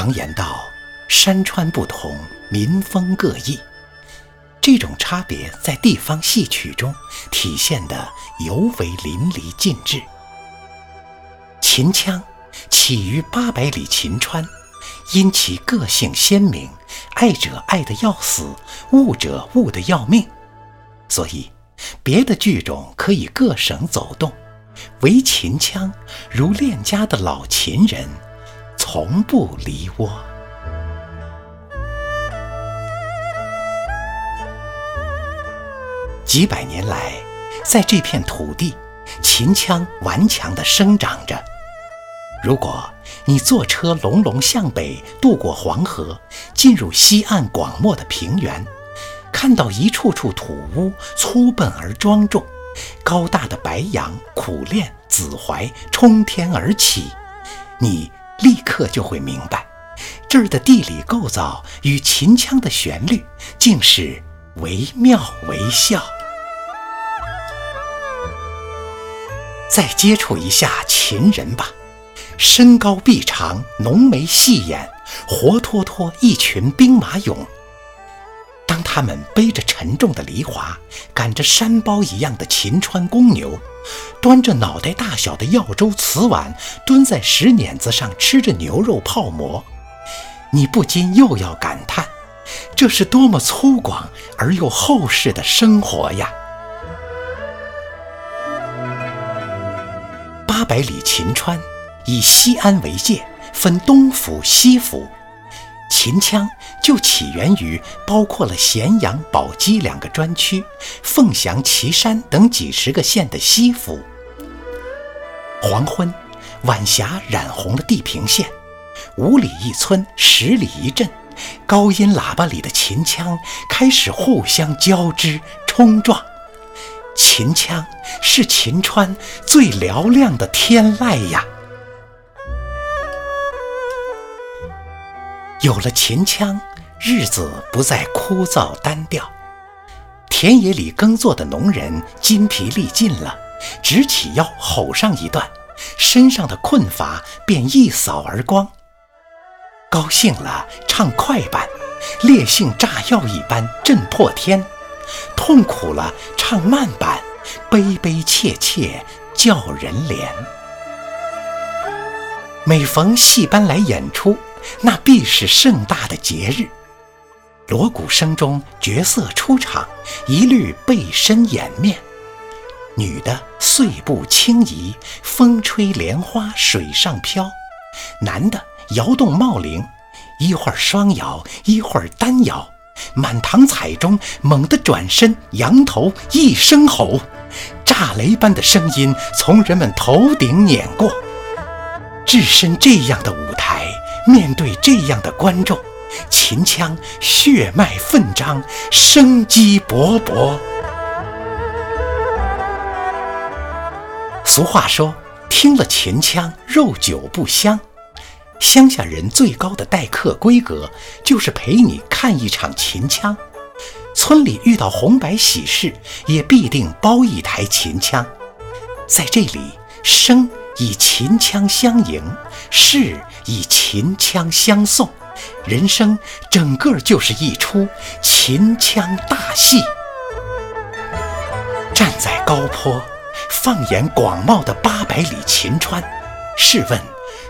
常言道：“山川不同，民风各异。”这种差别在地方戏曲中体现得尤为淋漓尽致。秦腔起于八百里秦川，因其个性鲜明，爱者爱得要死，恶者恶得要命，所以别的剧种可以各省走动，唯秦腔如恋家的老秦人，从不离窝。几百年来，在这片土地，秦腔顽强地生长着。如果你坐车隆隆向北渡过黄河，进入西岸广袤的平原，看到一处处土屋粗笨而庄重，高大的白杨、苦楝、紫槐冲天而起，你立刻就会明白，这儿的地理构造与秦腔的旋律竟是惟妙惟肖。再接触一下秦人吧，身高臂长，浓眉细眼，活脱脱一群兵马俑。他们背着沉重的犁铧，赶着山包一样的秦川公牛，端着脑袋大小的耀州瓷碗，蹲在石碾子上吃着牛肉泡馍，你不禁又要感叹：这是多么粗犷而又厚实的生活呀！八百里秦川，以西安为界，分东府、西府。秦腔就起源于包括了咸阳、宝鸡两个专区、凤翔、岐山等几十个县的西府。黄昏，晚霞染红了地平线，五里一村，十里一镇，高音喇叭里的秦腔开始互相交织冲撞。秦腔是秦川最嘹亮的天籁呀！有了秦腔，日子不再枯燥单调。田野里耕作的农人筋疲力尽了，直起腰吼上一段，身上的困乏便一扫而光。高兴了唱快板，烈性炸药一般震破天。痛苦了，唱慢板，悲悲切切叫人怜。每逢戏班来演出，那必是盛大的节日。锣鼓声中，角色出场，一律背身掩面。女的碎步轻移，风吹莲花水上飘；男的摇动帽铃，一会儿双摇，一会儿单摇。满堂彩中，猛地转身，扬头一声吼，炸雷般的声音从人们头顶碾过。置身这样的舞台，面对这样的观众，秦腔血脉奋张，生机勃勃。俗话说：“听了秦腔，肉酒不香。”乡下人最高的待客规格，就是陪你看一场秦腔。村里遇到红白喜事，也必定包一台秦腔。在这里，生以秦腔相迎，事以秦腔相送，人生整个就是一出秦腔大戏。站在高坡，放眼广袤的八百里秦川，试问？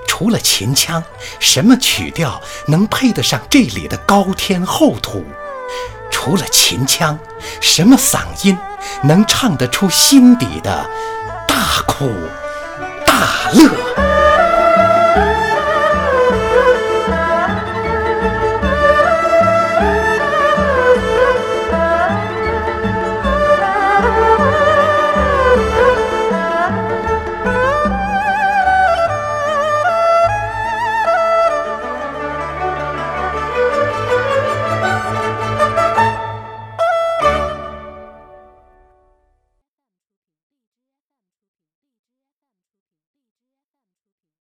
除了秦腔，什么曲调能配得上这里的高天厚土？除了秦腔，什么嗓音能唱得出心底的大苦大乐？